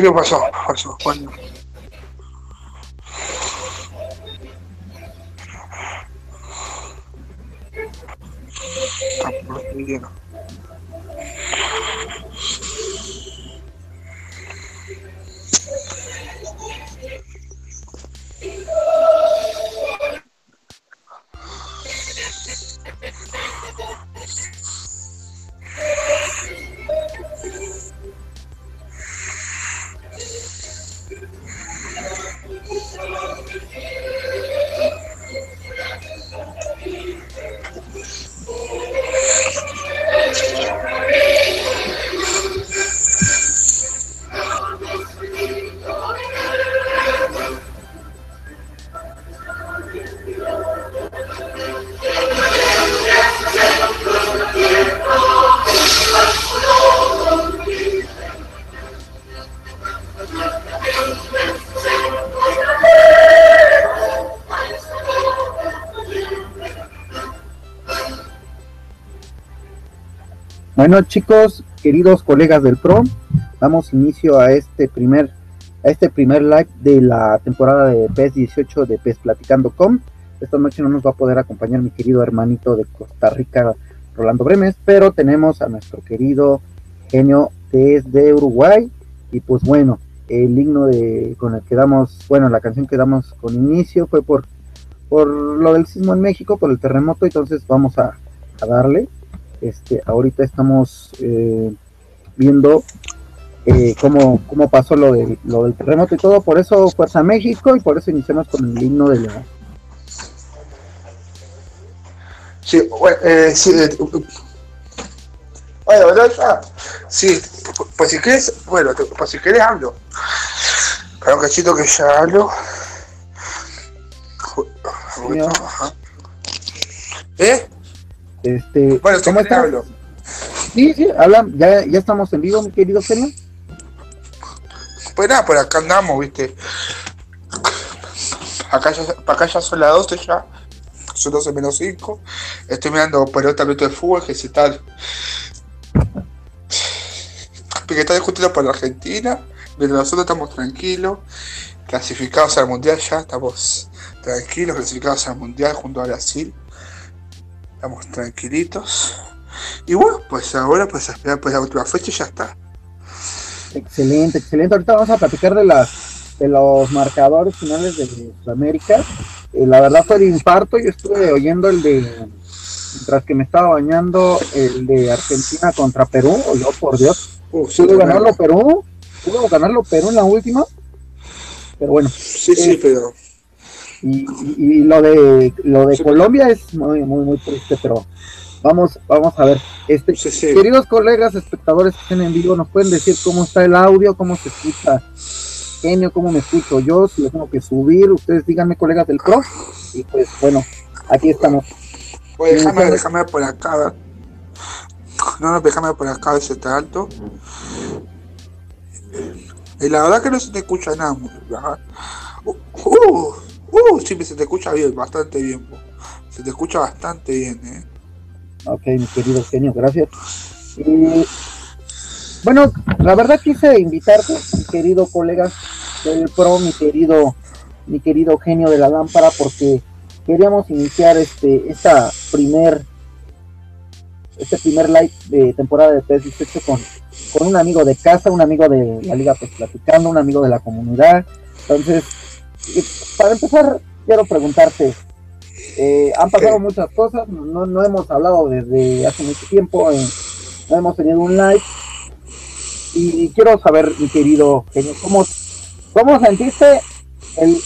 ¿Qué le pasó? pasó? Bueno. Está Bueno chicos, queridos colegas del PRO, damos inicio a este primer a este primer live de la temporada de PES 18 de PES Platicando.com. Esta noche no nos va a poder acompañar mi querido hermanito de Costa Rica, Rolando Bremes, pero tenemos a nuestro querido genio desde Uruguay. Y pues bueno, el himno de, con el que damos, bueno, la canción que damos con inicio fue por, por lo del sismo en México, por el terremoto, entonces vamos a, a darle. Este, ahorita estamos eh, viendo eh, cómo, cómo pasó lo, de, lo del terremoto y todo, por eso Fuerza México y por eso iniciamos con el himno de la... Sí, bueno, eh, sí, bueno, ya, sí, pues si quieres, bueno, pues si quieres hablo. Para un cachito que ya hablo. ¿Eh? Este, Bueno, ¿cómo estás? hablo. Sí, sí, habla, ya, ya estamos en vivo, mi querido genio. Pues nada, por acá andamos, viste. Acá ya, acá ya son las 12 ya. Son 12 menos 5. Estoy mirando pelota de fútbol, que si tal. Que está discutiendo por la Argentina. Mientras nosotros estamos tranquilos. Clasificados al mundial ya. Estamos tranquilos, clasificados al mundial junto a Brasil. Estamos tranquilitos. Y bueno, pues ahora pues a esperar pues la última fecha y ya está. Excelente, excelente. Ahorita vamos a platicar de las de los marcadores finales de Sudamérica. Eh, la verdad fue de infarto. Yo estuve oyendo el de mientras que me estaba bañando el de Argentina contra Perú. O yo por Dios, Uh, sí, pudo ganarlo Perú, pudo ganarlo Perú en la última. Pero bueno, Sí, sí, pero. Y, y- y lo de lo de Sí. Colombia es muy muy muy triste, pero vamos vamos a ver. Este Sí, sí. Queridos colegas, espectadores que estén en vivo, ¿nos pueden decir cómo está el audio, cómo se escucha genio, cómo me escucho yo? Si lo tengo que subir, ustedes díganme, colegas del Pro. Y pues bueno, aquí estamos. Oye, déjame, déjame por acá. No, no, déjame por acá, si está alto. Y la verdad que no se te escucha nada. ajá. Uh, uh, uh, sí, se te escucha bien, bastante bien. Se te escucha bastante bien, eh. Ok, mi querido genio, gracias. Y bueno, la verdad quise invitarte, mi querido colega del Pro, mi querido, mi querido genio de la lámpara, porque queríamos iniciar este, esta primer, este primer live de temporada de PES 18 con, con un amigo de casa, un amigo de la liga pues platicando, un amigo de la comunidad. Entonces, y para empezar, quiero preguntarte, eh, han pasado muchas cosas, no, no hemos hablado desde hace mucho tiempo, eh, no hemos tenido un live. Y quiero saber, mi querido genio, ¿cómo, cómo sentiste el.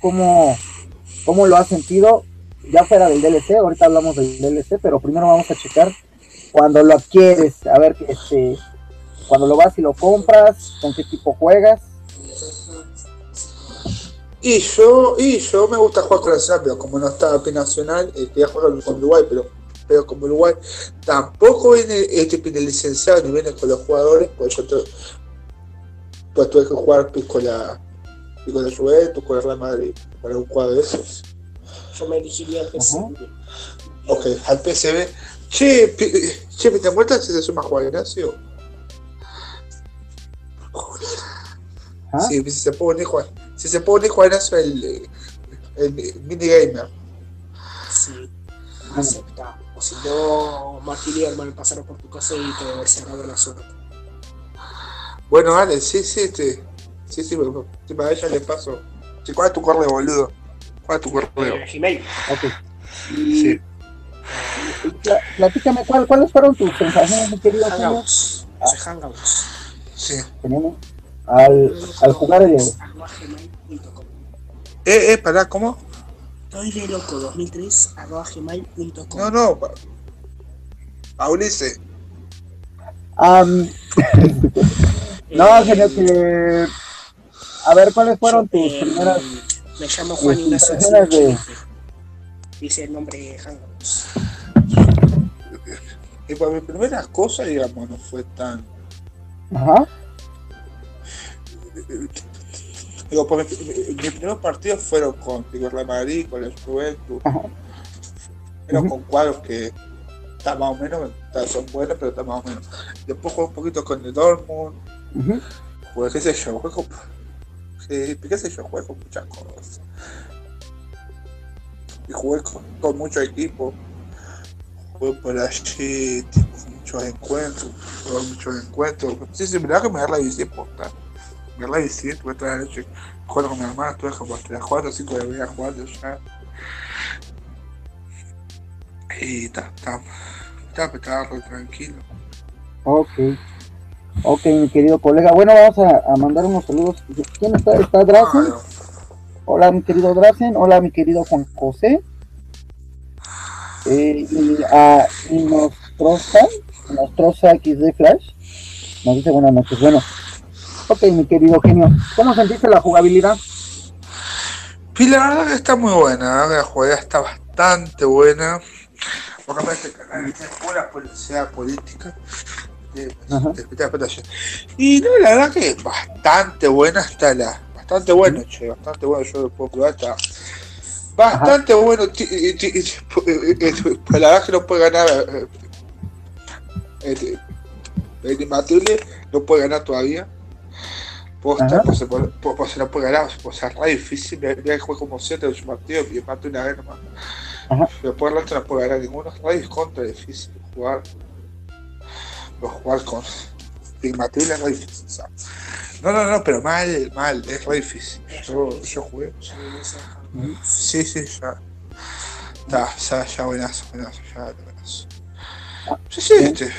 cómo, cómo lo has sentido ya fuera del DLC? Ahorita hablamos del DLC, pero primero vamos a checar cuando lo adquieres, a ver que este. Cuando lo vas y lo compras, con qué tipo juegas. Y yo, y yo me gusta jugar con la nacional, pero como no está P Nacional, eh, quería jugar con Uruguay, pero, pero como Uruguay tampoco viene este viene licenciado ni viene con los jugadores, pues yo te- pues tuve que jugar pues, con la y con la Juventus, con el Real Madrid, para un cuadro de esos. Yo me elegiría el PSV. Ok, al PSV. Che, pi- che, ¿te muertas si se suma a jugar Ignacio? Ajá. Sí, si se puede unir, Juan. Si se puede unir, Juan, eso el, el, minigamer. Sí, acepta. O si no, Martín y hermano pasaron por tu casa y te cerraron la suerte. Bueno, dale, sí, sí, este. Sí, sí, sí, para ella le paso. Sí, ¿Cuál es tu correo, boludo? ¿Cuál es tu correo? Eh, Gmail. Ok. Y Sí. pla- platícame, ¿cuál- ¿cuáles fueron tus sensaciones, mi querido? Hangouts. Hangouts. Sí. Tenemos al, al jugar el. Eh, eh, pará, ¿cómo? Estoy de loco 2003 arroba gmail.com. No, no. pa- Paulice. Am, no, señor, que. A ver, ¿cuáles fueron tus Eh, primeras. Me llamo Juan tus Ignacio de- Dice el nombre de Hangouts. Y por mi primera cosa, digamos, no fue tan. Ajá. Digo, por mi, mi- mis primeros partidos fueron con digo, Real Madrid, con el Juventus. Pero Ujú. con cuadros que están más o menos, está- son buenos, pero están más o menos. Después jugué un poquito con el Dortmund, ujú, jugué, qué sé yo, jugué con. qué sé yo, jugué con muchas cosas. Y jugué con, con muchos equipos. Jugué por allí, muchos encuentros, jugué muchos encuentros. Sí, sí, verdad que me da la bici posta. Me la bici, tuve toda la noche jugando con mi hermana, estuve como hasta las 4 o 5 de la mañana jugando ya. Y está, está, está, estaba tranquilo. Ok. Ok, mi querido colega. Bueno, vamos a, a mandar unos saludos. ¿Quién está? ¿Está Drazen? Ah, Hola, mi querido Drazen. Hola, mi querido Juan José. Eh, y a Nostrosa, Nostrosa XD Flash. Nos dice buenas noches. Bueno. Ok, mi querido genio. ¿Cómo sentiste la jugabilidad? La verdad que está muy buena, la que la jugada está bastante buena. Porque aparte es pura publicidad política. de- Ajá. de. Y no, la verdad que bastante buena está la. Bastante bueno, che, bastante bueno, yo lo puedo probar, está. Bastante bueno, ti- ti- eh, eh, eh, la verdad que no puede ganar. eh, eh, El imbatible no puede ganar todavía. Posta, pues, pues, pues no puede ganar, pues es re difícil. Mira que juega como 7 8 partidos y empate una vez nomás. Ajá. Después el resto no puede ganar ninguno. Es re contra difícil jugar. Pero jugar con imbatible es re difícil. sea. No, no, no, pero mal, mal, es re difícil. Yo, yo jugué. Sí, sí, ya. Está, ya, ya, buenazo, buenazo, ya, buenazo. Sí, sí, Bien. este.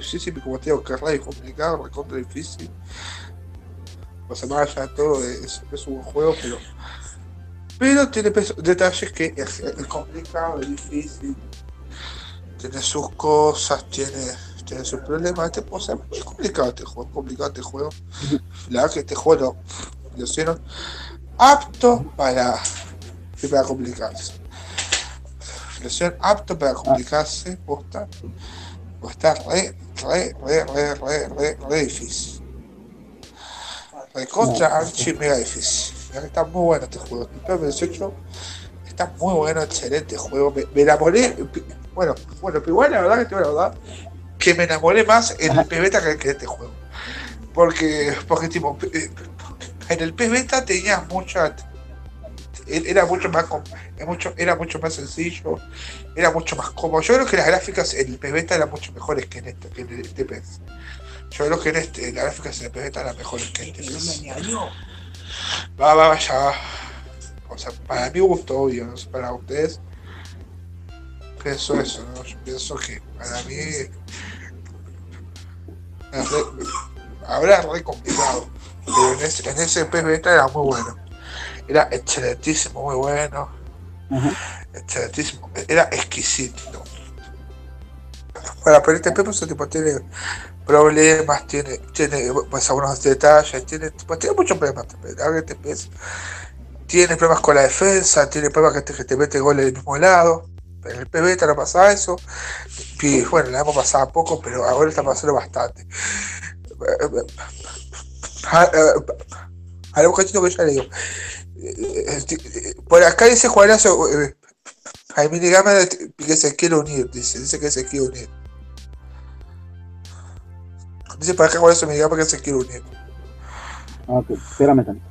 Sí, sí, como te digo, que es re complicado, re contra difícil. O sea, más allá de todo, es, un juego, pero. Pero tiene detalles que es, es complicado, es difícil. Tiene sus cosas, tiene, tiene sus problemas. Este, o sea, es complicado este juego, es complicado este juego. La verdad que este juego lo, lo hicieron apto para, para complicarse. Lo hicieron apto para complicarse, posta. O está re, re, re, re, re, re, re difícil. Re contra archi mega difícil. Está muy bueno este juego. El PES 18 está muy bueno, excelente juego. Me, enamoré. Bueno, bueno, pero igual la verdad que te la verdad, que me enamoré más en el PES Beta que, que en este juego. Porque, porque tipo, eh, en el PES Beta tenías mucha. Era mucho más era mucho, era mucho más sencillo, era mucho más cómodo. Yo creo que las gráficas en el PES Beta eran mucho mejores que en este, que en este PES. Yo creo que en este, las gráficas en el PES Beta eran mejores que este me engañó. Va, va, vaya, va. O sea, para mi gusto, obvio, no sé, para ustedes. Pienso eso, ¿no? Yo pienso que para mí. ahora re complicado. Pero en ese, en ese beta era muy bueno. Era excelentísimo, muy bueno. Excelentísimo. Era exquisito. Bueno, pero este PES pues, tipo, tiene problemas, tiene, tiene pues algunos detalles, tiene, pues, tiene muchos problemas. tiene problemas con la defensa, tiene problemas que te, que te mete goles del mismo lado. En el beta no pasaba eso. Y bueno, la hemos pasado poco, pero ahora está pasando bastante. A, a- a cachito que ya le digo. Eh, eh, eh, Por acá dice Juanazo, eh, de- que se quiere unir, dice, dice que se quiere unir. Dice por acá Juanazo minigama que se quiere unir. Ok, espérame tanto.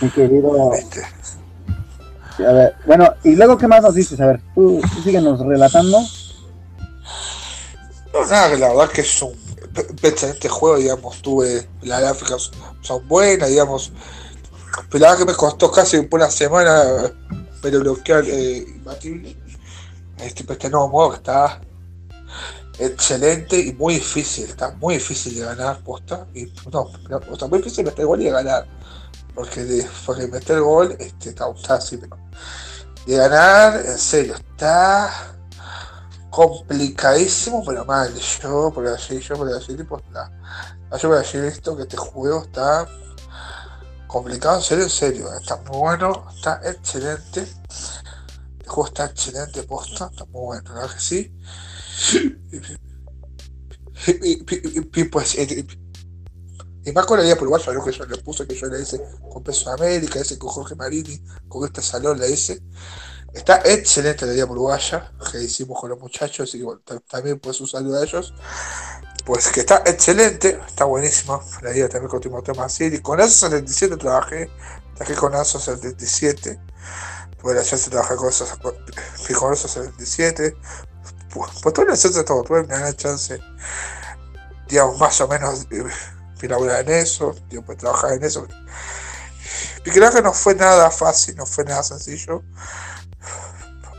Mi querido. A ver, bueno, y luego, ¿qué más nos dices? A ver, tú, tú síguenos relatando. No, nada, que la verdad que es un excelente juego, digamos, tuve, las gráficas son buenas, digamos, pero la verdad que me costó casi una semana, pero bloquear eh, imbatible. Este, este nuevo modo que está excelente y muy difícil, está muy difícil de ganar, posta, y no, o muy difícil meter gol y de ganar, porque, de, porque meter gol este, está, está así, pero de ganar, en serio, está complicadísimo, pero mal. Yo, por así, yo por así, tipo, está, yo por decir esto, que este juego está complicado, en serio, en serio, está muy bueno, está excelente. Juego está excelente, posta, está muy bueno, verdad que sí. Y, y- y- y, pues, y más con la idea por lo que yo le puse, que yo le hice con Peso América, ese con Jorge Marini, con este salón le hice. Está excelente la idea uruguaya que hicimos con los muchachos, que bueno, ta- también pues un saludo a ellos. Pues que está excelente, está buenísimo. La idea también con Timoteo Massiri. Con ASO 77 trabajé, trabajé con ASO 77. Tuve la chance de trabajar con ASO 77. Pues, pues tuve la chance de todo, tuve una chance, digamos, más o menos eh, laburar en eso, pues, trabajar en eso. Y creo que no fue nada fácil, no fue nada sencillo.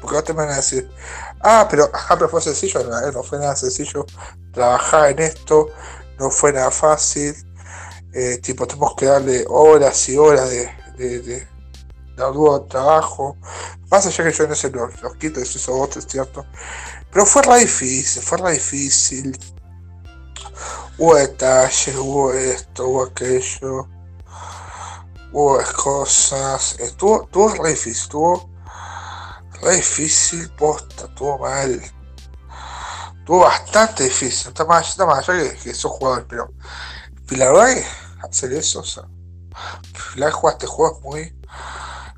Porque ahora te van a decir, ah, pero, ah, pero fue sencillo, no, eh, no fue nada sencillo trabajar en esto, no fue nada fácil. eh, tipo, tenemos que darle horas y horas de, de, de, de arduo trabajo. Más allá que yo en ese los, los quito, hizo otro, es cierto. Pero fue re difícil, fue re difícil. Hubo detalles, hubo esto, hubo aquello. Hubo cosas. Estuvo, estuvo re difícil, estuvo re difícil, posta, estuvo mal. Estuvo bastante difícil, está más, está más allá que, que sos jugador, pero. Y la verdad hacer eso, o sea. La verdad que jugar este juego es muy.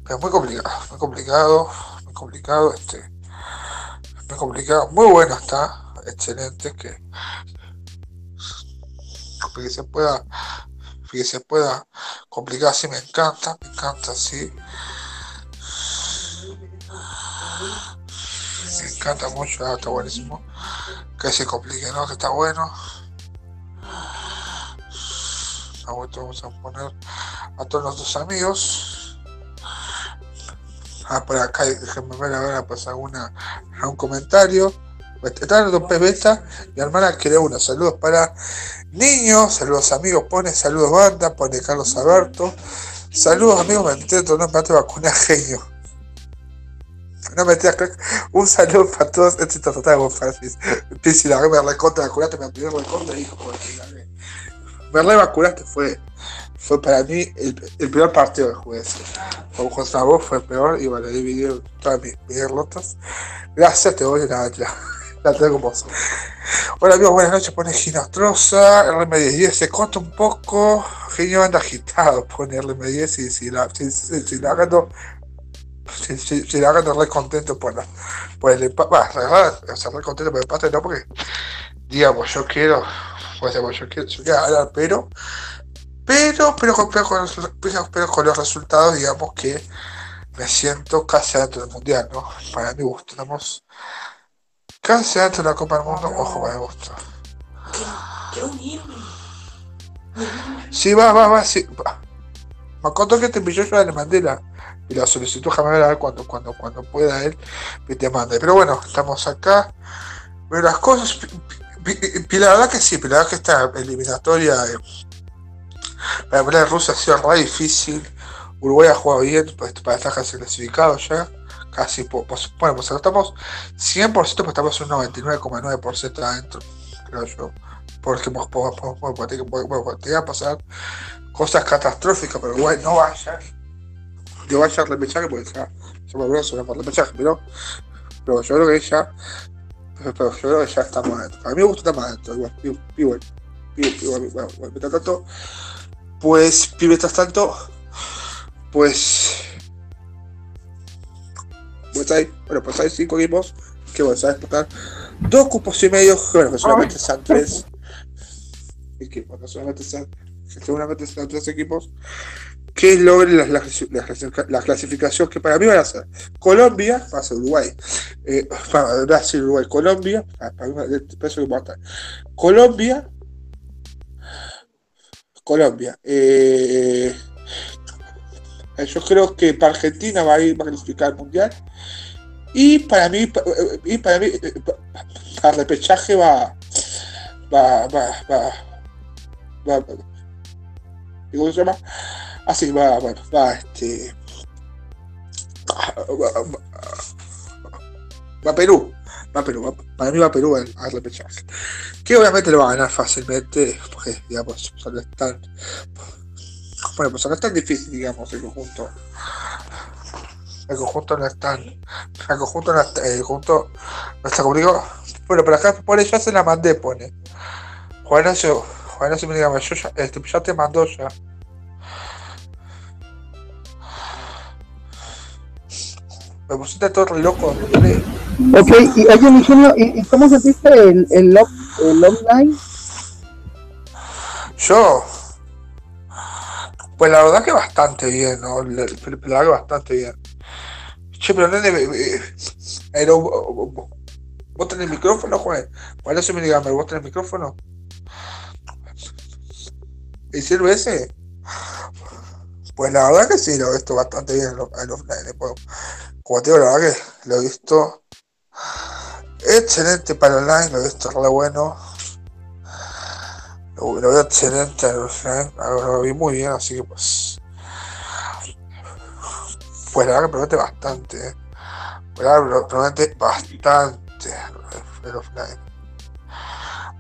Es muy complicado, muy complicado, muy complicado, este. Muy complicado, muy bueno está, excelente, que. Que se pueda. Que se pueda complicar así, me encanta, me encanta así. Me encanta mucho, ah, está buenísimo. Que se complique, ¿no? Que está bueno. Ahorita vamos a poner a todos nuestros amigos. Ah, por acá, déjenme ver ahora, pues alguna, algún comentario. Está en Don Pez Beta, mi hermana quiere una. Saludos para niños, saludos amigos, pone saludos banda, pone Carlos Alberto. Saludos amigos, me intento no me vacuna genio. No me crack. Un saludo para todos. Este está total con Francis. Pisi, la me recontra vacunaste, me pidió recontra hijo. Me re vacunaste, fue, fue para mí el, el peor partido ese. Como contra vos fue peor y bueno, dividió todas mis, mis derrotas. Gracias, te voy a la, la, la con vos. Hola amigos, buenas noches, pone Ginostrosa, RM1010 se corta un poco, genio anda agitado, pone RM10 y si la, si, si, si la gano si, si, si la gano re contento por la por el empate, o sea, re contento por el empate, no porque digamos yo quiero, pues digamos, yo quiero, yo quiero ganar, pero pero, pero, con, pero, con, pero, con los resultados, digamos que me siento casi adentro del mundial, ¿no? Para mi gusto, estamos casi adentro de la Copa del Mundo, ojo, para mi gusto. Quiero unirme. Sí, va, va, va, sí. va. Me acuerdo que te envió yo le mandé la, y la solicitud, déjame ver cuando, cuando, cuando pueda él que te mande. Pero bueno, estamos acá. Pero las cosas, pi- la verdad que sí, la verdad que esta eliminatoria eh, hablar de Rusia ha sido re difícil. Uruguay ha jugado bien para estar casi clasificado ya. Casi, pues, bueno, estamos 100%, pues estamos un 99,9% adentro, creo yo. Porque pues, pues, pues, pasar cosas catastróficas, pero Uruguay no vaya. Que vaya a repechaje, porque ya, ya me sobre el repechaje, pero, pero yo creo que ya, pero, yo creo que ya estamos adentro. A mí me gusta estar más adentro, igual, igual, igual, igual, igual, igual, pues, mientras tanto, pues, pues hay, bueno, pues hay cinco equipos que bueno, se va a disputar. Dos cupos y medio, bueno, que solamente sean tres. Equipos, que solamente sean, que seguramente sean tres equipos que logren la, la, la- la clasificación que para mí van a ser Colombia, va a ser Uruguay, eh, Brasil, Uruguay, Colombia, ah, para mí me parece que importa. Colombia, Colombia, eh, yo creo que para Argentina va a ir va a clasificar al mundial. Y para mí eh, y para mí eh, pa- para repechaje va va va va va, va- ¿cómo se llama? Así va, va, va, este va, va- va a Perú va a Perú para mí va a Perú al, al repechaje. Que obviamente lo va a ganar fácilmente porque digamos o no es tan bueno pues no es tan difícil digamos el conjunto. El conjunto no es tan el conjunto no está, el conjunto no está como digo bueno pero acá por eso se la mandé pone. Juan Juan Ignacio me diga yo ya, este, ya te mandó ya me pusiste todo loco. Ok, y oye, mi genio, ¿y, y cómo sentiste el, el, el online? Yo, pues la verdad que bastante bien, ¿no? La, la verdad que bastante bien. Che, pero nene, pero, vos- tenés micrófono, Juan. Bueno, eso me diga, vos tenés micrófono. ¿Y sirve ese? Pues la verdad que sí, lo he visto bastante bien en offline. Digo, la verdad que lo he visto excelente para online, lo he visto re bueno. Lo, veo excelente al offline, lo, vi muy bien, así que pues. Pues la verdad que promete bastante. eh. Pues la verdad promete bastante el offline.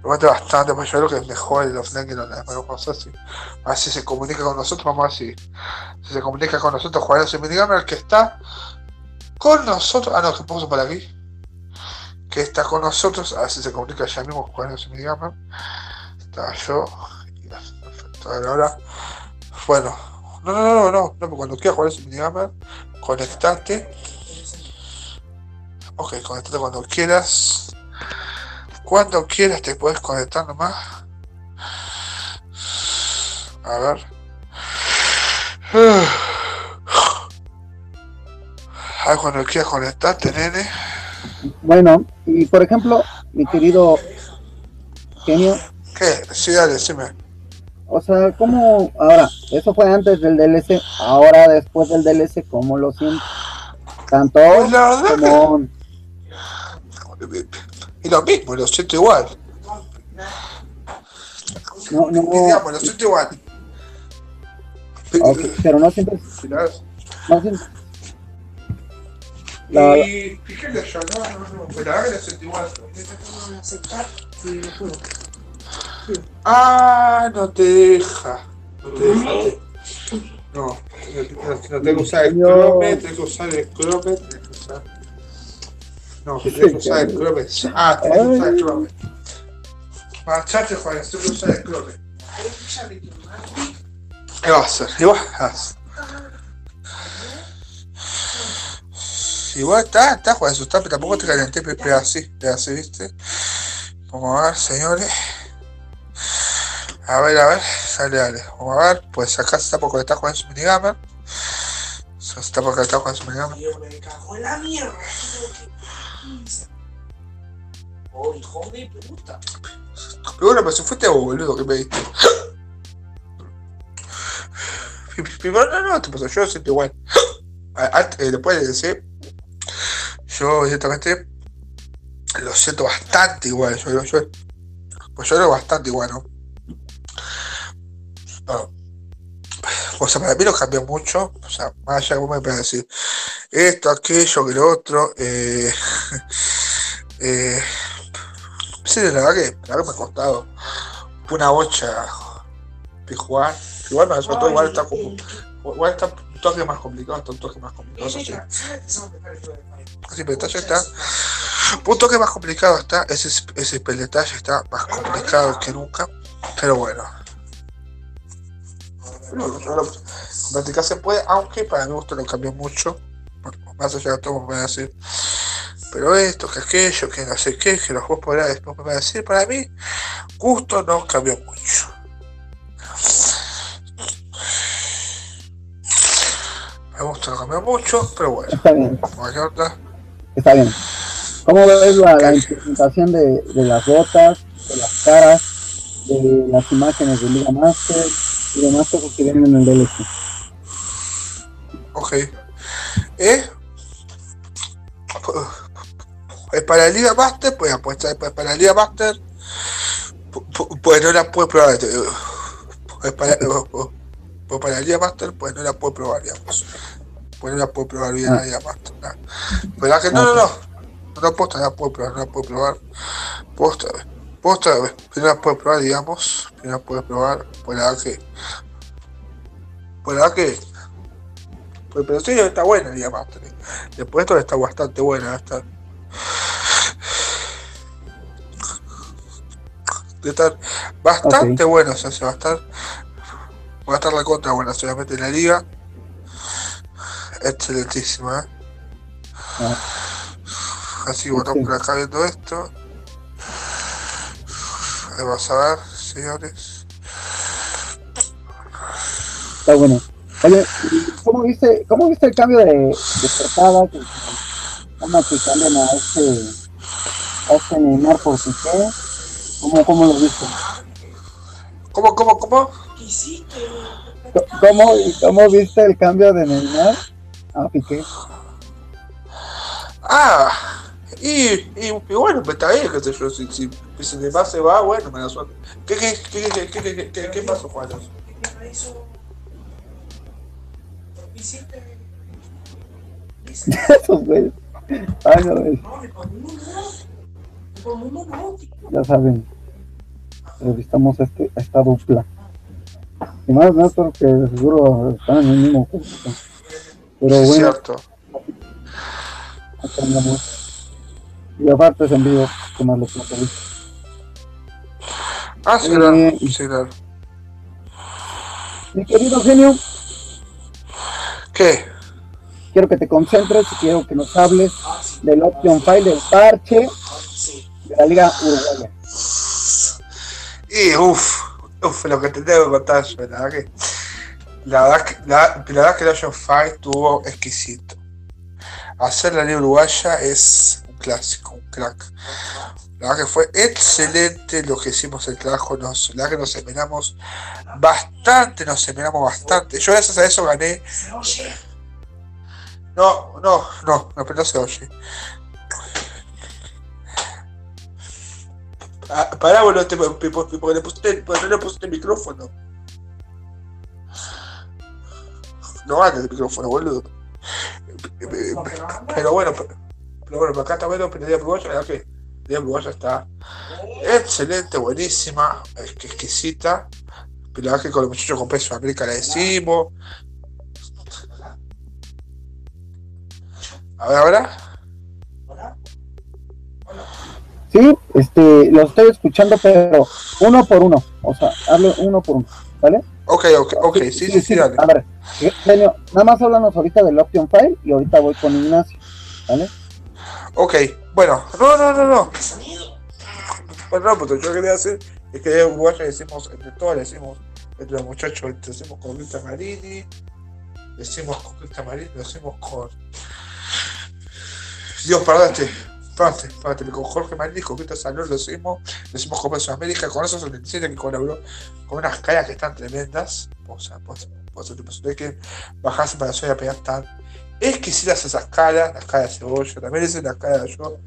Promete bastante, pues yo creo que es mejor el offline que el online. Pero vamos a ver si, a ver si se comunica con nosotros, vamos a ver si, si se comunica con nosotros. Juan ese minigamer el que está con nosotros. Ah, no, que puso por aquí. Que está con nosotros, a ver si se comunica ya mismo Juan ese minigamer estaba yo ahora. Bueno no no no no no, cuando quieras jugar ese minigamer conectate. Ok conectate cuando quieras. Cuando quieras te puedes conectar nomás. A ver a ver cuando quieras conectarte nene Bueno, y por ejemplo, mi querido genio, ¿qué? sí dale decime o sea, ¿cómo ahora? Eso fue antes del DLC, ahora después del DLC, ¿cómo lo sientes? Tanto Pues la que- y lo mismo lo siento igual No, no, digamos lo siento igual pero no sientes... No sientes La- Y fíjate yo, no, no, no, pero ahora lo siento igual. aceptar y no puedo. Ah, no te deja. No te deja. No, no, no, no tengo que usar el Chrome, tengo que usar el Chrome, tengo que usar. No, tengo que usar el Chrome. Ah, tengo que usar el Chrome. Marchate, Juan, tengo que usar el Chrome. ¿Qué va a hacer? Igual, haz. Igual está, está, Juan, está, pero tampoco te calenté, pero así, así, ¿viste? Vamos a ver, señores. A ver, a ver, dale, dale. Vamos a ver, pues acá se está por conectar con su minigamer. Se está por conectar con su minigamer. Me cago en la mierda. Oh, hijo de puta. Pero bueno, pero si fuiste vos, boludo, que me diste. Pero no, no, te pasó, yo siento igual. Eh, Después de decir, yo directamente lo siento bastante igual. Yo, yo, pues yo lo bastante igual, ¿no? O sea, para mí lo cambió mucho. O sea, más allá de cómo me puede decir esto, aquello, que lo otro. Eh, eh, sí, la verdad que, la me ha costado una bocha de jugar. Igual me todo igual está como. Igual está un toque más complicado, está un toque más complicado, eso sí. Está. Un toque más complicado está, ese, ese está más complicado que nunca, pero bueno. Pero, pero, practicar se puede, aunque para mi gusto lo cambió mucho, bueno, más allá de todo, me voy a decir. pero esto, que aquello, que no sé qué, que los vos podrás después me va a decir, para mí, gusto no cambió mucho. Gusta no cambió mucho, pero bueno. Está bien. ¿Cómo ves la, la implementación de, de las botas, de las caras, de las imágenes de Liga Master y demás cosas que vienen en el DLC? Ok. ¿Eh? Eh, Para la Liga Master, pues apuesta pues, para la Liga Master, pu- pu- pues no la puedes probar. eh, Pues para, eh, pues para la Liga Master, pues no la puedes probar, digamos. Pues no la puedes probar bien. ¿no? Pero la no, no, no. No la posta, no la puedes probar, no la puedes probar. Posta, posta, primero la puedes probar, digamos. Primero la puedes probar. Pues la que. Pues la que. Pues, pero sí, está buena la. Después esto está bastante buena. Está, de estar bastante bueno, o sea, se va a estar va a estar la contra buena solamente en la liga excelentísima ¿eh? Ah. así bueno Sí. por acá viendo esto Ahí vamos a ver señores Está bueno. Oye, ¿y ¿cómo viste, cómo viste el cambio de, de portada? Que, ¿Cómo que cambian a este, a este Neymar por Piqué? ¿Cómo, ¿Cómo lo viste? ¿cómo, cómo, cómo? ¿Qué ¿Cómo, ¿Cómo viste el cambio de Neymar a Piqué? ah y, y, y bueno pues está bien qué sé yo si, si, si Neymar se va bueno me la suerte ¿qué, qué, qué, qué, qué, qué, qué, qué pasó Juan? No. ya saben. Revistamos este, esta dupla. Y más no porque seguro están en el mismo curso. Pero es bueno, cierto. Y aparte es en vivo, que más lo puedo pedir. ah sí Eh, claro sí claro Mi querido genio, ¿qué? quiero que te concentres y quiero que nos hables del option file del parche Sí. de la Liga Uruguaya. Y uff, uff, lo que te tengo que contar verdad que. La verdad que, la, la verdad que estuvo exquisito. Hacer la liga uruguaya es un clásico, un crack. La verdad que fue excelente lo que hicimos el trabajo. Nos, la verdad que nos esmeramos bastante, nos esmeramos bastante. Yo gracias a eso gané. No, no, no, no, pero no se oye. Ah, pará, boludo, porque le no le pusiste el micrófono. No vale el micrófono, boludo. Pero bueno, pero, pero bueno, acá está bueno, pero la idea uruguaya, la verdad que la uruguaya está excelente, buenísima, es que exquisita. Pero la verdad que con los muchachos con peso de América la decimos. A ver, ahora. Sí, este, lo estoy escuchando, pero uno por uno. O sea, hable uno por uno, ¿vale? Ok, ok, ok, sí, sí, sí, dale. A ver, genio, nada más háblanos ahorita del option file y ahorita voy con Ignacio, ¿vale? Ok, bueno, no, no, no, no. Bueno, no, pues yo quería decir es que de Uruguay le decimos, entre todos le decimos, entre los muchachos, le decimos con Cristian Marini, le decimos con Cristian Marini, le decimos con. Dios, perdónate, con Jorge Marini, con Cristian Salón, lo decimos, le decimos con Peso América, con esos 77 que colaboró con unas caras que están tremendas. O sea, pues, pues, que bajarse para hacer a pegar tan exquisitas esas caras, las caras de cebolla, también hice la cara de yo,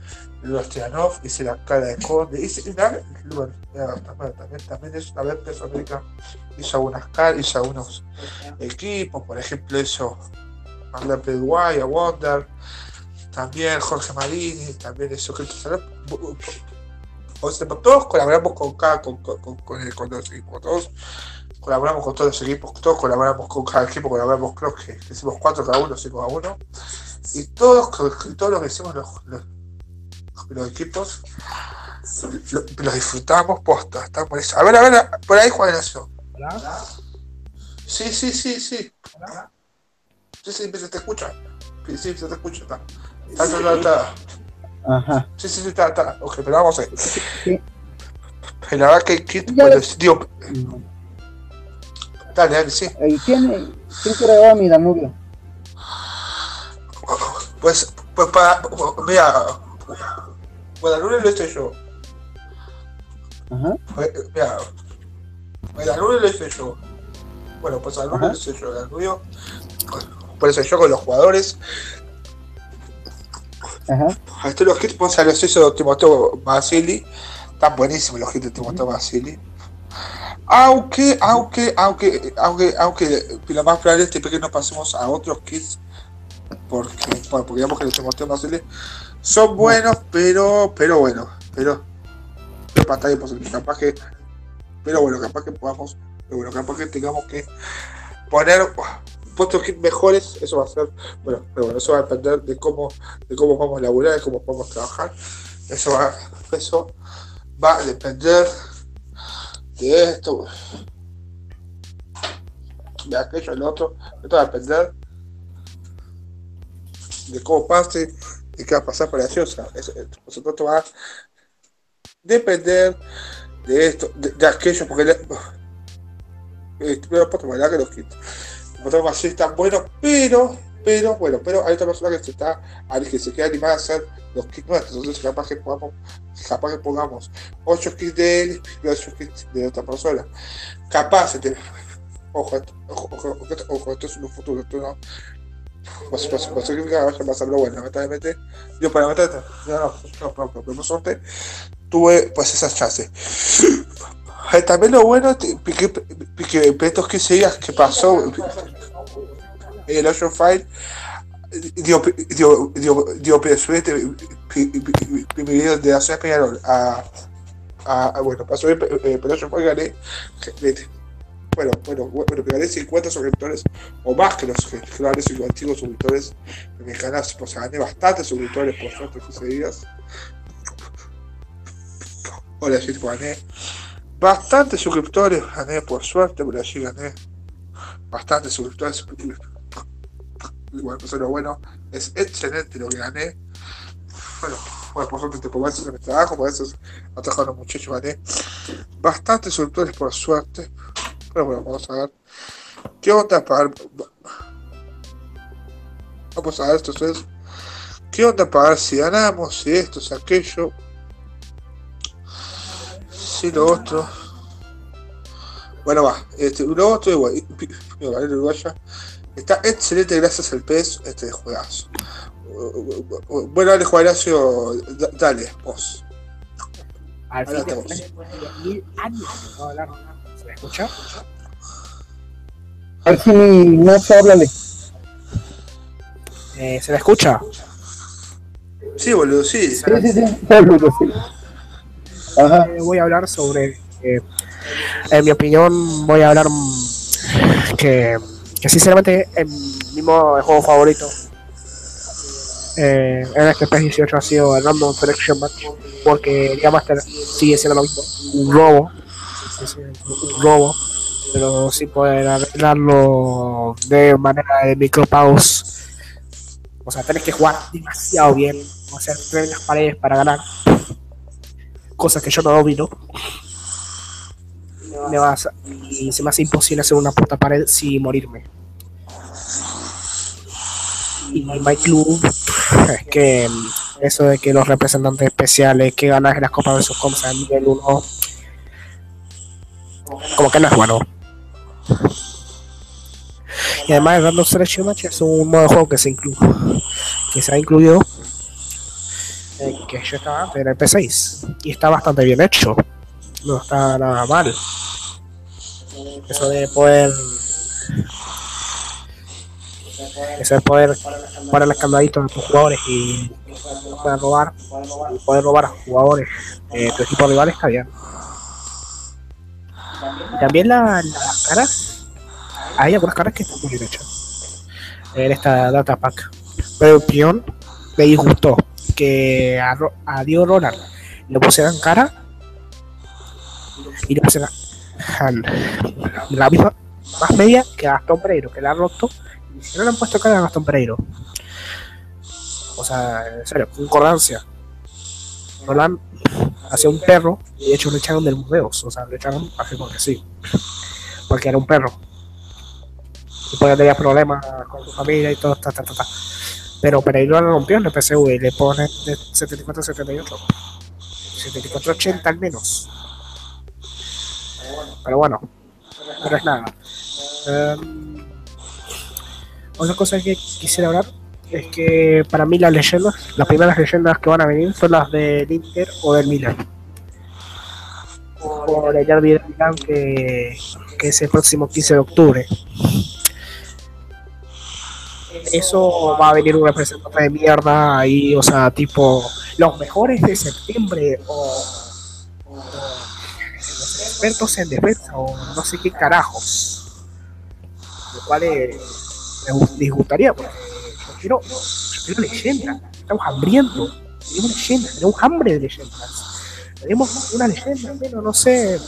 los Trianov, hice la cara de Conde, hice una, bueno, también, también, también es una vez hizo algunas caras, hizo algunos equipos, por ejemplo hizo Magda Pedway, a Wonder, también Jorge Marini, también hizo Cristo Salón. O sea, todos colaboramos con cada, con, con, con, con, el- con los equipos, todos colaboramos con todos los equipos, todos colaboramos con cada equipo, colaboramos creo que hicimos cuatro cada uno, cinco cada uno, y todos, y todo lo que hicimos los, los, los equipos lo- los disfrutamos posta, está buenísimo. A ver, a ver, por ahí Juan Ignacio. Hola. Sí, sí, sí, sí. Hola. Sí, sí, se te escucha. Sí, sí, se te escucha. Está, está, está, está, está. Ajá. Sí, sí, sí, está, está. Ok, pero vamos a ver. Sí. La verdad que Kit, Ya bueno, ves. es- digo, dale, dale, sí. ¿Y quién, quién creó a mi Danubio? Pues, pues para, mira, Guadalupe lo hice yo. Ajá. Pues, Mira, Guadalupe lo hice yo. Bueno, pues Guadalupe lo hice yo, Danubio. Por eso yo con los jugadores. Ajá. Estos los kits, pues a los hizo Timoteo Basili. Están buenísimos los kits de Timoteo Basili. Aunque, aunque, aunque, aunque, aunque lo más probable es que nos pasemos a otros kits. Porque, bueno, porque digamos que los Timoteo Basili son buenos, pero, pero bueno, pero, pero pantalla pues, capaz que, pero bueno, capaz que podamos, pero bueno, capaz que tengamos que poner puestos kits mejores, eso va a ser, bueno, pero bueno, eso va a depender de cómo, de cómo vamos a laburar, de cómo vamos a trabajar, eso va, eso va a depender de esto, de aquello, del otro, esto va a depender de cómo pase y qué va a pasar para eso, o sea, eso, eso todo va a depender de esto, de, de aquello, porque le- eh, por los kits otros más están buenos, pero, pero, bueno, pero hay otra persona que se está, que se queda animada a hacer los kits nuestros, entonces capaz que podamos, capaz que pongamos 8 kits de él y 8 kits de otra persona. Capaz, este, ojo, ojo, ojo, ojo, esto- es un futuro, esto no. Pues, pues, pues, a pasar, pero bueno, lamentablemente, yo para lamentablemente, no, no, no, no, no, suerte, tuve pues esas chances. Eh, También lo bueno, que, que, estos 15 días que pasó el Ocean File, dio, dio, dio, dio mi video de hacer Peñarol a, a, bueno, pasó el, Ocean File, gané, bueno, bueno, bueno, gané 50 suscriptores o más que los que que 50 suscriptores en mi canal, o sea, gané bastantes suscriptores por suerte 15 días. Hola, sí, gané bastantes suscriptores, gané por suerte, pero allí gané bastantes suscriptores. Bueno, es bueno, es excelente lo que gané. Bueno, bueno por suerte te pongo eso mi trabajo, por eso los muchachos, gané bastantes suscriptores por suerte. Pero bueno, vamos a ver. ¿Qué onda para Vamos a ver esto es. ¿Qué onda para ver si ganamos? Si esto, si aquello. Si lo otro. Bueno, va. Este, lo otro igual. Uruguaya. Está excelente gracias al PES este juegazo. Bueno, dale, Juan Horacio, da- dale, vos. Al fin de años puedo hablar. ¿Se me escucha? A ver si mi Nacho, háblale. Eh, ¿Se me escucha? Sí, boludo, sí. Sí, sí, sí. Sí. Eh, voy a hablar sobre. eh, en mi opinión, voy a hablar mm, que, sinceramente en mi modo de juego favorito eh, en este PS18 ha sido el Random Selection Match porque Liga Master sigue siendo lo mismo, un robo, sí, sí, un robo, pero sin poder arreglarlo de manera de micropagos. O sea, tenés que jugar demasiado bien, o hacer tremendas paredes para ganar cosa que yo no domino. Me vas, y se me imposible hacer una puta pared sin morirme. Y My Club es que mm, eso de que los representantes especiales que ganan en las copas de sus coms a nivel 1 como que no es bueno. Y además el Random Selection Match es un modo de juego que se incluye que se ha incluido eh, que yo estaba antes en el P6 y está bastante bien hecho. No está nada mal. Eso de poder eso de poder poner los candaditos a tus jugadores y puedan robar poder robar a jugadores de tu equipo rival está bien. Y también la- las caras hay algunas caras que están muy bien hechas. En esta data pack. Pero en opinión me disgustó que a, a Dio Roland le pusieran cara y le pusieran la misma más media que a Gastón Pereiro que la ha roto y si no le han puesto cara a Gastón Pereiro o sea en serio concordancia Roland hacía un perro y de hecho lo echaron del museo, o sea, lo echaron así porque sí, porque era un perro. Y porque tenía problemas con su familia y todo, ta, ta, ta, ta. Pero Pereiro lo rompió en el PSV y le pone de 74 a 78. 74 80 al menos. Pero bueno, pero es nada. Em, otra cosa que quisiera hablar es que para mí las leyendas, las primeras leyendas que van a venir son las del Inter o del Milan. Por el derby Milan que, que es el próximo 15 de octubre. Eso va a venir un representante de mierda ahí, o sea, tipo los mejores de septiembre o, o los expertos en defensa o no sé qué carajos. Lo cual eh, me gu- disgustaría porque yo quiero, yo quiero leyenda. Estamos hambrientos. Tenemos leyendas, tenemos hambre de leyendas. Tenemos una leyenda, pero no sé.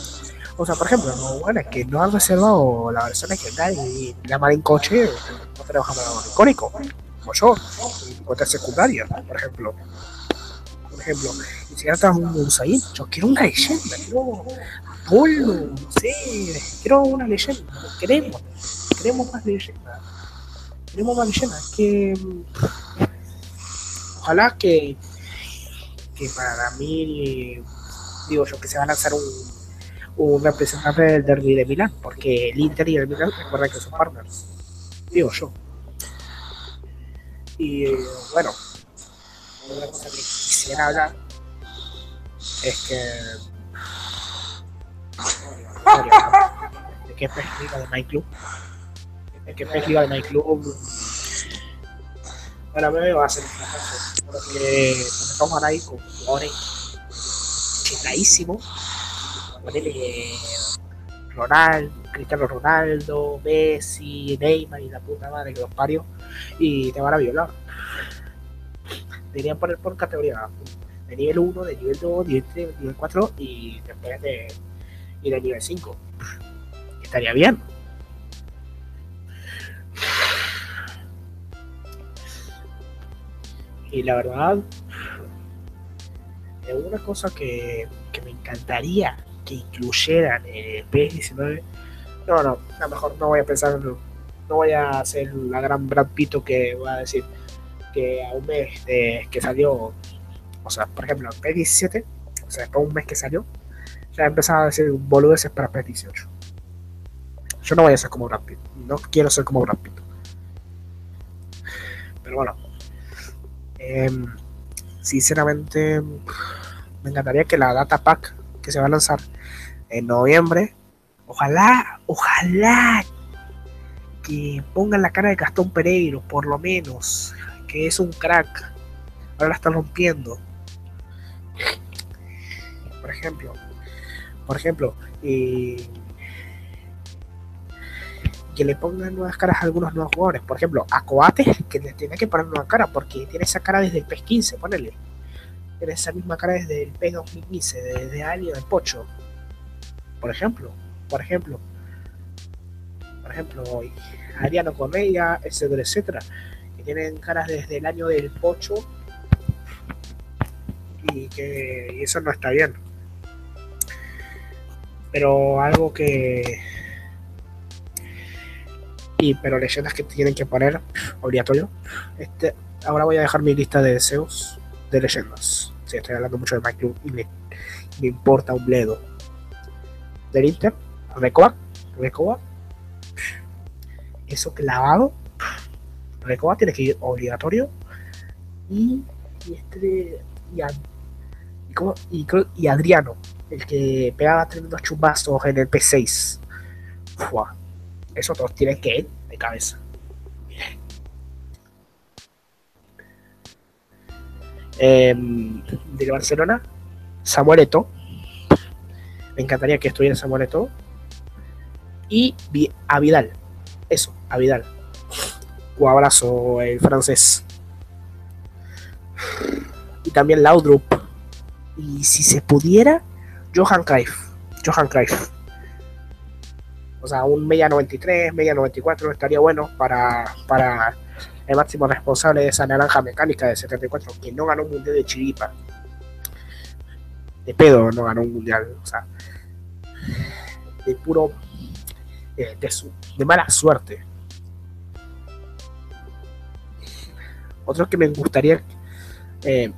O sea, por ejemplo, lo bueno que no han reservado la versión legendaria y la en coche, no tenemos jamás icónico, como yo, en secundaria, por ejemplo. Por ejemplo, y si ahora un Ursaín, yo quiero una leyenda, quiero Apolo, no sé, quiero una leyenda, queremos, queremos más leyendas, queremos más leyendas, que ojalá que, que para mí, digo yo, que se va a lanzar un, un representante del derby de Milán, porque el Inter y el Milán recuerda que son partners, digo yo. Y eh, bueno, otra cosa que quisiera hablar es que de qué Liga de My Club de qué Liga de My Club para mí va a ser un porque estamos ahí con jugadores chetadísimos ponele Ronaldo, Cristiano Ronaldo, Messi, Neymar y la puta madre que los parió y te van a violar deberían poner por categoría de nivel 1, de nivel 2, nivel 3, de nivel 4 y después de, y de nivel 5. Estaría bien. Y la verdad, es una cosa que, que me encantaría incluyeran el PS19. No, no, a lo mejor no voy a pensar, no voy a hacer la gran Brad Pito que va a decir que a un mes que salió, o sea, por ejemplo, P17, o sea, después de un mes que salió, ya empezaba a decir boludeces para P18. Yo no voy a ser como Brad Pitt, no quiero ser como Brad Pitt. Pero bueno, em, sinceramente, me encantaría que la data pack que se va a lanzar en noviembre, ojalá, ojalá que pongan la cara de Gastón Pereiro, por lo menos, que es un crack. Ahora la está rompiendo. Por ejemplo, por ejemplo, eh, que le pongan nuevas caras a algunos nuevos jugadores. Por ejemplo, a Coates, que le tiene que poner nueva cara, porque tiene esa cara desde el PES 15, ponele. Tiene esa misma cara desde el PES 2015, desde Alien del Pocho. Por ejemplo, por ejemplo, por ejemplo, Ariano Correa, etcétera, etcétera que tienen caras desde el año del pocho y que y eso no está bien. Pero algo que y pero leyendas que tienen que poner obligatorio. Este, ahora voy a dejar mi lista de deseos de leyendas. Sí, estoy hablando mucho de Club y me, me importa un bledo. Del Inter, Recoa, Recoa, eso clavado Recoba tiene que ir obligatorio. Y, este. Y, Adriano, el que pegaba tremendos chumbazos en el P6. Fua. Esos dos tienen que ir de cabeza. Em, del Barcelona, Samuel Eto'o. Me encantaría que estuviera Samuel Eto'o. Y a Vidal. Eso, a Vidal abrazo el francés. Y también Laudrup. Y si se pudiera, Johan Cruyff. Johan Cruyff. O sea, un media 93, media 94 estaría bueno para, para el máximo responsable de esa naranja mecánica de 74 que no ganó un mundial de chiripa. De pedo no ganó un mundial. O sea, de puro. eh, de, su- de mala suerte. Otro que me gustaría. eh,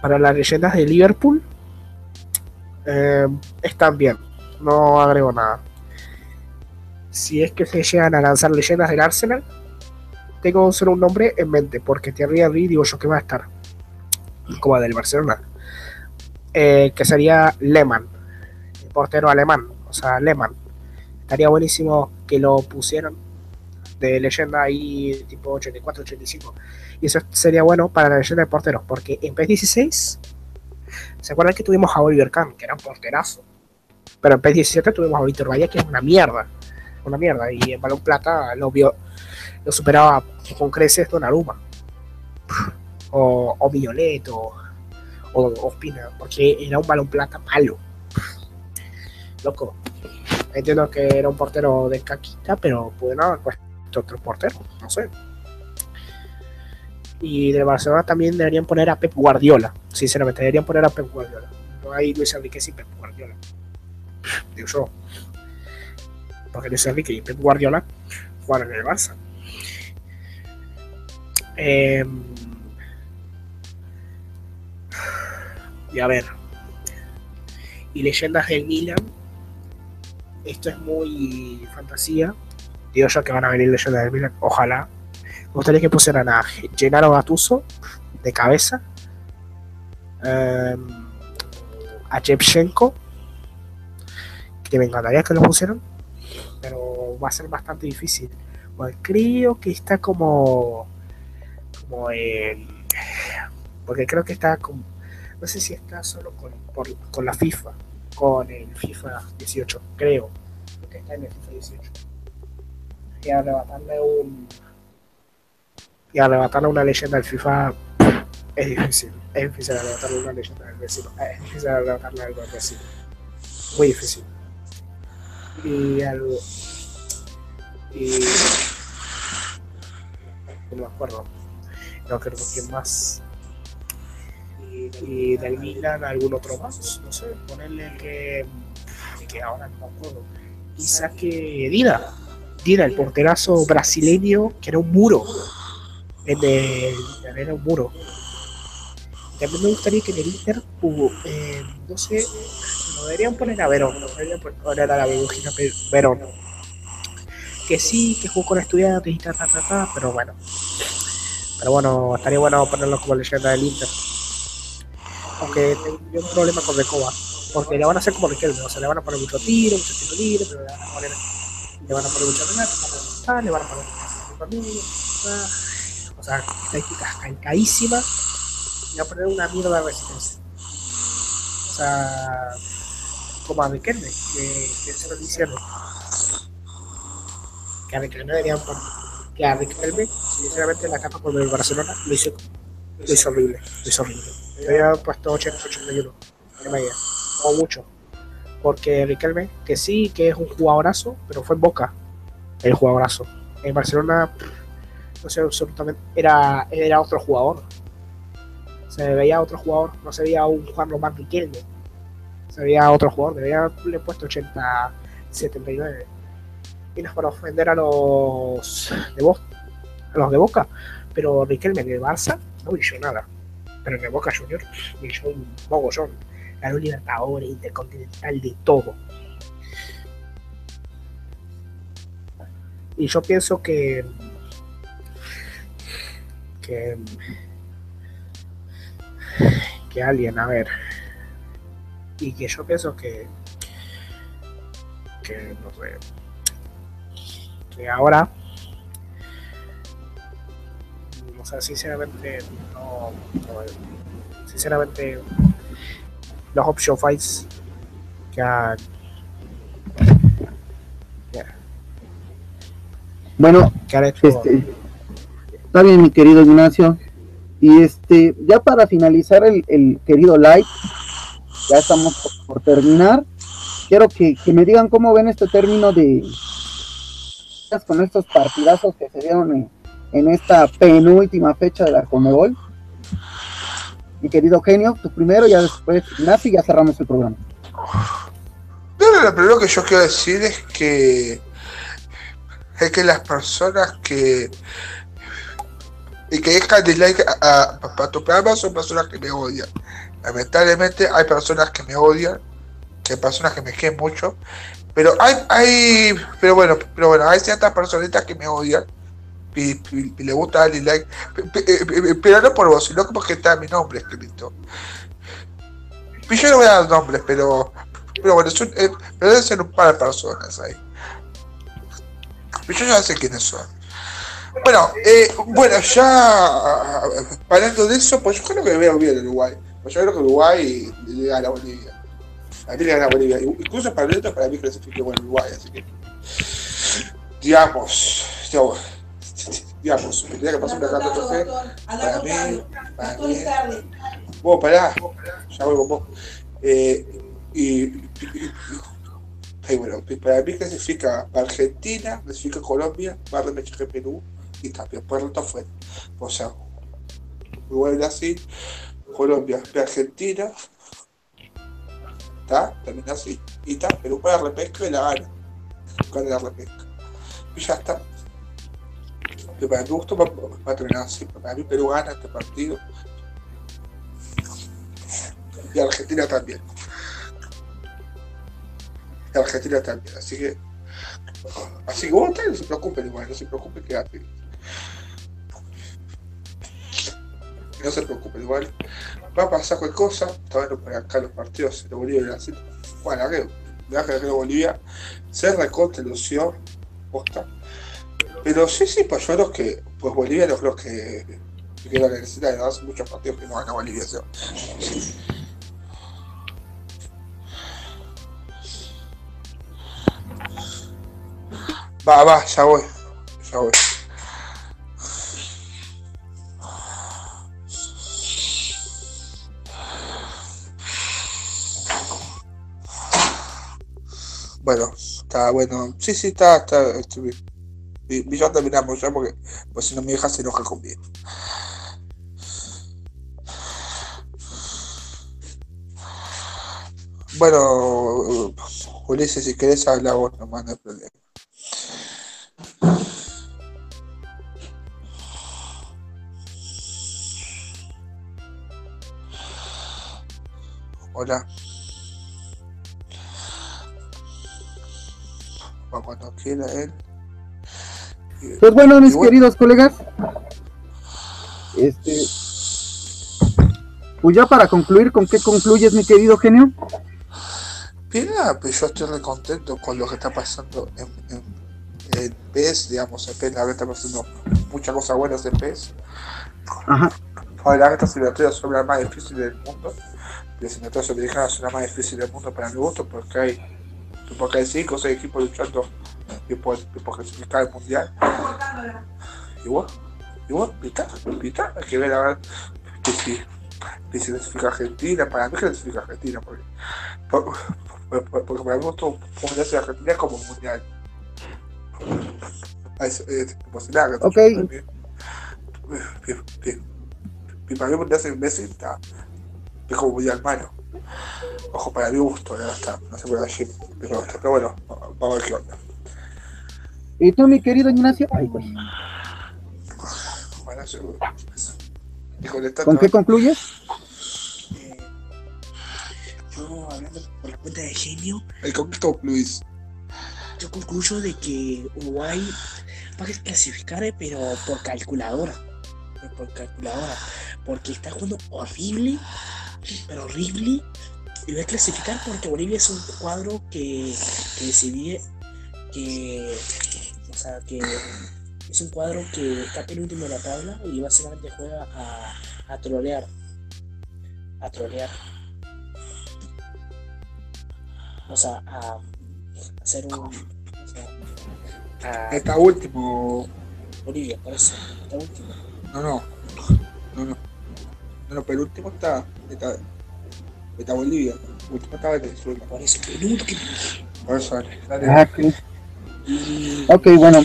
para las leyendas de Liverpool. eh, están bien. No agrego nada. Si es que se llegan a lanzar leyendas del Arsenal, tengo solo un nombre en mente, porque Thierry Henry digo yo que va a estar. Como del Barcelona. Eh, que sería Lehmann, el portero alemán. O sea, Lehmann. Estaría buenísimo que lo pusieran de leyenda ahí tipo 84-85. Y eso sería bueno para la leyenda de porteros, porque en PES 16, ¿se acuerdan que tuvimos a Oliver Kahn, que era un porterazo? Pero en PES 17 tuvimos a Víctor Valle, que es una mierda. Una mierda. Y en Balón Plata lo vio, lo superaba con creces Donnarumma. O, o Violet, o, Ospina, porque era un balón plata malo. Loco. Entiendo que era un portero de caquita, pero pueden haber puesto otro portero, no sé. Y de Barcelona también deberían poner a Pep Guardiola. Sinceramente, deberían poner a Pep Guardiola. No hay Luis Enrique sin Pep Guardiola. Digo yo. Porque Luis Enrique y Pep Guardiola jugaron en el Barça. Eh, y a ver. Y leyendas del Milan. Esto es muy fantasía. Digo yo que van a venir leyendas del Milan. Ojalá. Me gustaría que pusieran a Gennaro Gattuso de cabeza. eh, a Shevchenko. Que me encantaría que lo pusieran. Pero va a ser bastante difícil. Bueno, creo que está como. Como en. Porque creo que está con. No sé si está solo con, por- con la FIFA. Con el FIFA 18. Creo. Que está en el FIFA 18. Y arrebatarle un. Y arrebatarle una leyenda del FIFA es difícil. Es difícil arrebatarle una leyenda del vecino. Es difícil arrebatarle algo al vecino. Muy difícil. Y algo. Y. No me acuerdo. No creo que más. Y, del Milan algún otro más. No sé, ponerle que. que ahora no me acuerdo. Quizá que Dina. Dina, el porterazo brasileño, que era un muro. En el era un muro. También me gustaría que en el Inter hubo, eh, no sé, no deberían poner a Verón, no deberían poner a la Bebujita Verón. Que sí, que jugó con estudiantes y ta, ta, ta, ta, pero bueno. Pero bueno, estaría bueno ponerlo como leyenda del Inter. Aunque tengo un problema con Recoba. Porque le van a hacer como Riquelme, o sea, le van a poner mucho tiro, mucho tiro libre, pero le van a poner, le van a poner mucho remate, le van a poner- familia, o sea, estadísticas caicadísimas y va a poner una mierda de resistencia. O sea, como a Riquelme, que, que se lo hicieron. Que a Riquelme deberían poner. Que a Riquelme, sinceramente, la capa con el Barcelona lo hizo, lo hizo horrible. Lo hizo horrible. Le habían puesto 80, 81 de media, o mucho. Porque Riquelme, que sí, que es un jugadorazo, pero fue en Boca el jugadorazo. En Barcelona, no sé, absolutamente, era, era otro jugador. Se veía otro jugador, no se veía un Juan Román Riquelme. Se veía otro jugador, debería haberle puesto 80, 79. Y no es para ofender a los de Boca, a los de Boca, pero Riquelme en Barça no brilló nada. Pero en el Boca Junior brilló un mogollón. Ganó Libertadores, Intercontinental, de todo. Y yo pienso que que que alguien, a ver, y que yo pienso que que no sé, que ahora sea, sinceramente no, no- sinceramente los option fights que han Bueno, que han hecho este, está bien, mi querido Ignacio. Y este, ya para finalizar el, el querido live, ya estamos por, por terminar. Quiero que, que me digan cómo ven este término de con estos partidazos que se dieron en, en esta penúltima fecha de la Conmebol. mi querido genio, tu primero, ya después y ya cerramos el programa. Lo primero que yo quiero decir es que es que las personas que y que dejan dislike a, a, tu programa son personas que me odian. Lamentablemente hay personas que me odian, que hay personas que me quieren mucho, pero hay, hay, pero bueno, pero bueno, hay ciertas personitas que me odian y, le gusta darle like, pero no por vos, sino porque está mi nombre escrito. Y yo no voy a dar nombres, pero, pero bueno, es un, eh, deben ser un par de personas ahí. Pero yo ya sé quiénes son. Bueno, eh, bueno, ya parando de eso, pues yo creo que veo bien Uruguay. Pues yo creo que Uruguay le gana a Bolivia. A mí le gana a Bolivia. Incluso para el para mí clasifique bueno Uruguay, así que. Digamos, digamos, digamos, tendría que pasar una carta de Para mí, para mí. Vos, pará, ya vuelvo vos. Eh, y, y, bueno, para mí clasifica Argentina, clasifica Colombia, va a repechaje Perú y también el afuera. O sea, Uruguay, Brasil, Colombia, Argentina, ¿está? Termina así. Y está, Perú para la repesca y la gana. Gana la repesca. Y ya está. Va a terminar así. Para mí Perú gana este partido. Y Argentina también. Argentina también. Así que. Así que vos no se preocupen igual, no se preocupen, quédate no se preocupen, igual va a pasar cualquier cosa, todavía no para acá los partidos de Bolivia y Brasil. Bueno, que de Bolivia se recontra ilusión, posta. Pero sí, sí, pues yo creo que pues Bolivia no creo que, que la necesita, hace muchos partidos que no gana Bolivia. ¿sí? Va, va, ya voy, ya voy. Bueno, está bueno. Sí, sí, está, está. Y, ya terminamos ya porque pues si no mi hija se enoja conmigo. Bueno, Ulises, si querés hablar vos nomás, no hay problema. Hola. cuando quiera él. Pues bueno, mis queridos colegas, este, pues ya para concluir, ¿con qué concluyes, mi querido genio? Mira, pues yo estoy re contento con lo que está pasando en, en, PES, digamos, en PES, la verdad está pasando muchas cosas buenas en PES. Ajá. La verdad, estas eliminatorias son las más difíciles del mundo. Las eliminatorias americanas son las más difíciles del mundo para mi gusto porque hay porque hay 5 o 6 equipos luchando y por, clasificar el mundial. Y bueno, y bueno, pita, pita, hay que ver a ver que si, que si clasifica Argentina, para mí clasifica Argentina, porque, porque, porque para mí todo mundial de Argentina como mundial. Es, es, pues nada, ok. Y para mí mundial de Messi está, es como mundial malo. Ojo, para mi gusto, ya está, no se puede decir, pero, pero bueno, vamos a ver qué onda. ¿Y tú, mi querido Ignacio? Ay, pues. Bueno, seguro. ¿Con qué concluyes? Eh, yo, hablando por la cuenta de genio. ¿Con qué concluís? Yo concluyo de que Uruguay va a clasificar, pero por calculadora. Por calculadora. Porque está jugando horrible pero horrible. Y voy a clasificar porque Bolivia es un cuadro que, que decidí que, sea, que es un cuadro que está penúltimo de la tabla y básicamente juega a, a trolear. A trolear. O sea, a, hacer un. O sea, está último. Bolivia, parece. Está último. No, no. No, no. No, pero el último está, está, está Bolivia. Último está Venezuela. Por eso, el que Por eso, dale. dale. Ok, bueno.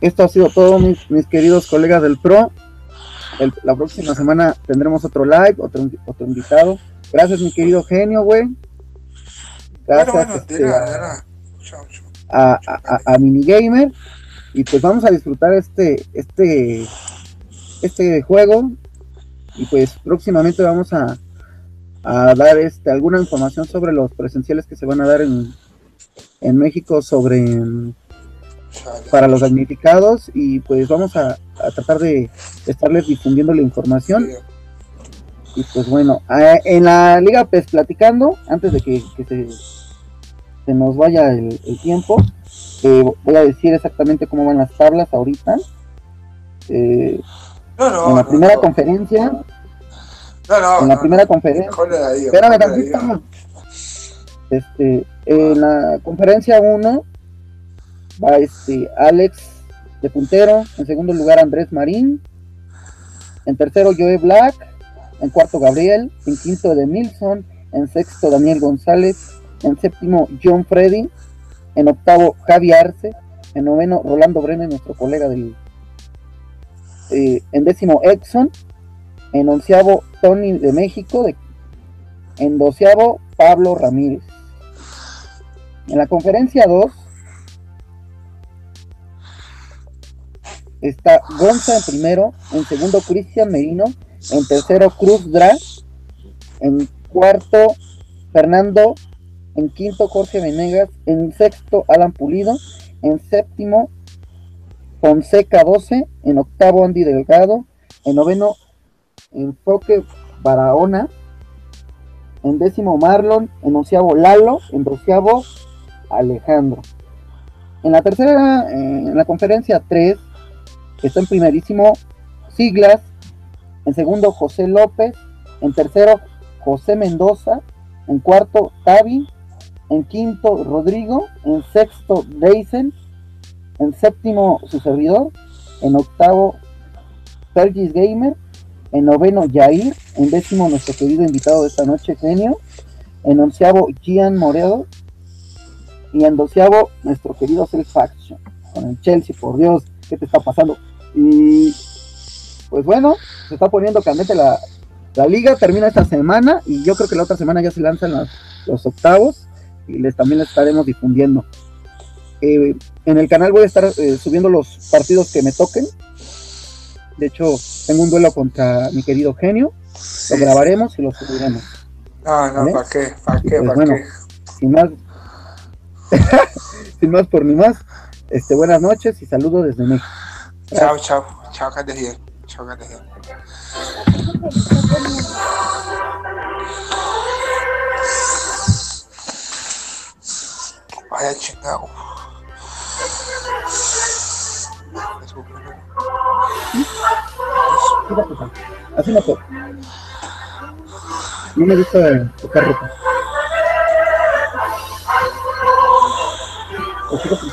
Esto ha sido todo, mis, mis queridos colegas del PRO. la próxima semana tendremos otro live, otro, otro invitado. Gracias, mi querido genio, güey. Gracias este, a, a, a, Minigamer. Y pues vamos a disfrutar este, este, este juego. Y pues próximamente vamos a, a dar este, alguna información sobre los presenciales que se van a dar en, en México sobre para los damnificados y pues vamos a, tratar de estarles difundiendo la información. Y pues bueno en la liga pues platicando antes de que, se, se, nos vaya el, tiempo eh, voy a decir exactamente cómo van las tablas ahorita. Eh, en la primera conferencia en la primera conferencia. Espérame tantito este en la conferencia 1 va este Alex de puntero, en segundo lugar Andrés Marín, en tercero Joe Black, en cuarto Gabriel, en quinto Demilson, en sexto Daniel González, en séptimo John Freddy, en octavo Javi Arce, en noveno Rolando Brenes, nuestro colega del eh, en décimo Exxon, en onceavo Tony de México, en doceavo Pablo Ramírez. En la conferencia 2 está Gonza en primero, en segundo Cristian Merino, en tercero Cruz Dra, en cuarto Fernando, en quinto Jorge Venegas, en sexto Alan Pulido, en séptimo Fonseca 12, en octavo Andy Delgado, en noveno Enfoque Barahona, en décimo Marlon, en onceavo Lalo, en doceavo Alejandro. En la tercera, eh, en la conferencia 3, Está en primerísimo Siglas, en segundo José López, en tercero José Mendoza, en cuarto Tavi, en quinto Rodrigo, en sexto Deisen, en séptimo su servidor, en octavo Fergis Gamer, en noveno Jair, en décimo nuestro querido invitado de esta noche, Genio, en onceavo Gian Moredo, y en doceavo nuestro querido Self Faction, con el Chelsea, por Dios, ¿qué te está pasando? Y pues bueno, se está poniendo candente la, la liga, termina esta semana y yo creo que la otra semana ya se lanzan los, octavos y les también les estaremos difundiendo. Eh, en el canal voy a estar eh, subiendo los partidos que me toquen. De hecho, tengo un duelo contra mi querido genio. Lo grabaremos y lo subiremos. No, no, ¿para qué? ¿Para qué? Pues qué? Sin más, sin más por ni más, este, buenas noches y saludos desde México. Chao, chao. Chao, que bien. Chao, que bien. Vaya chingado. Así no. No me gusta tocar ropa. ঠিক আছে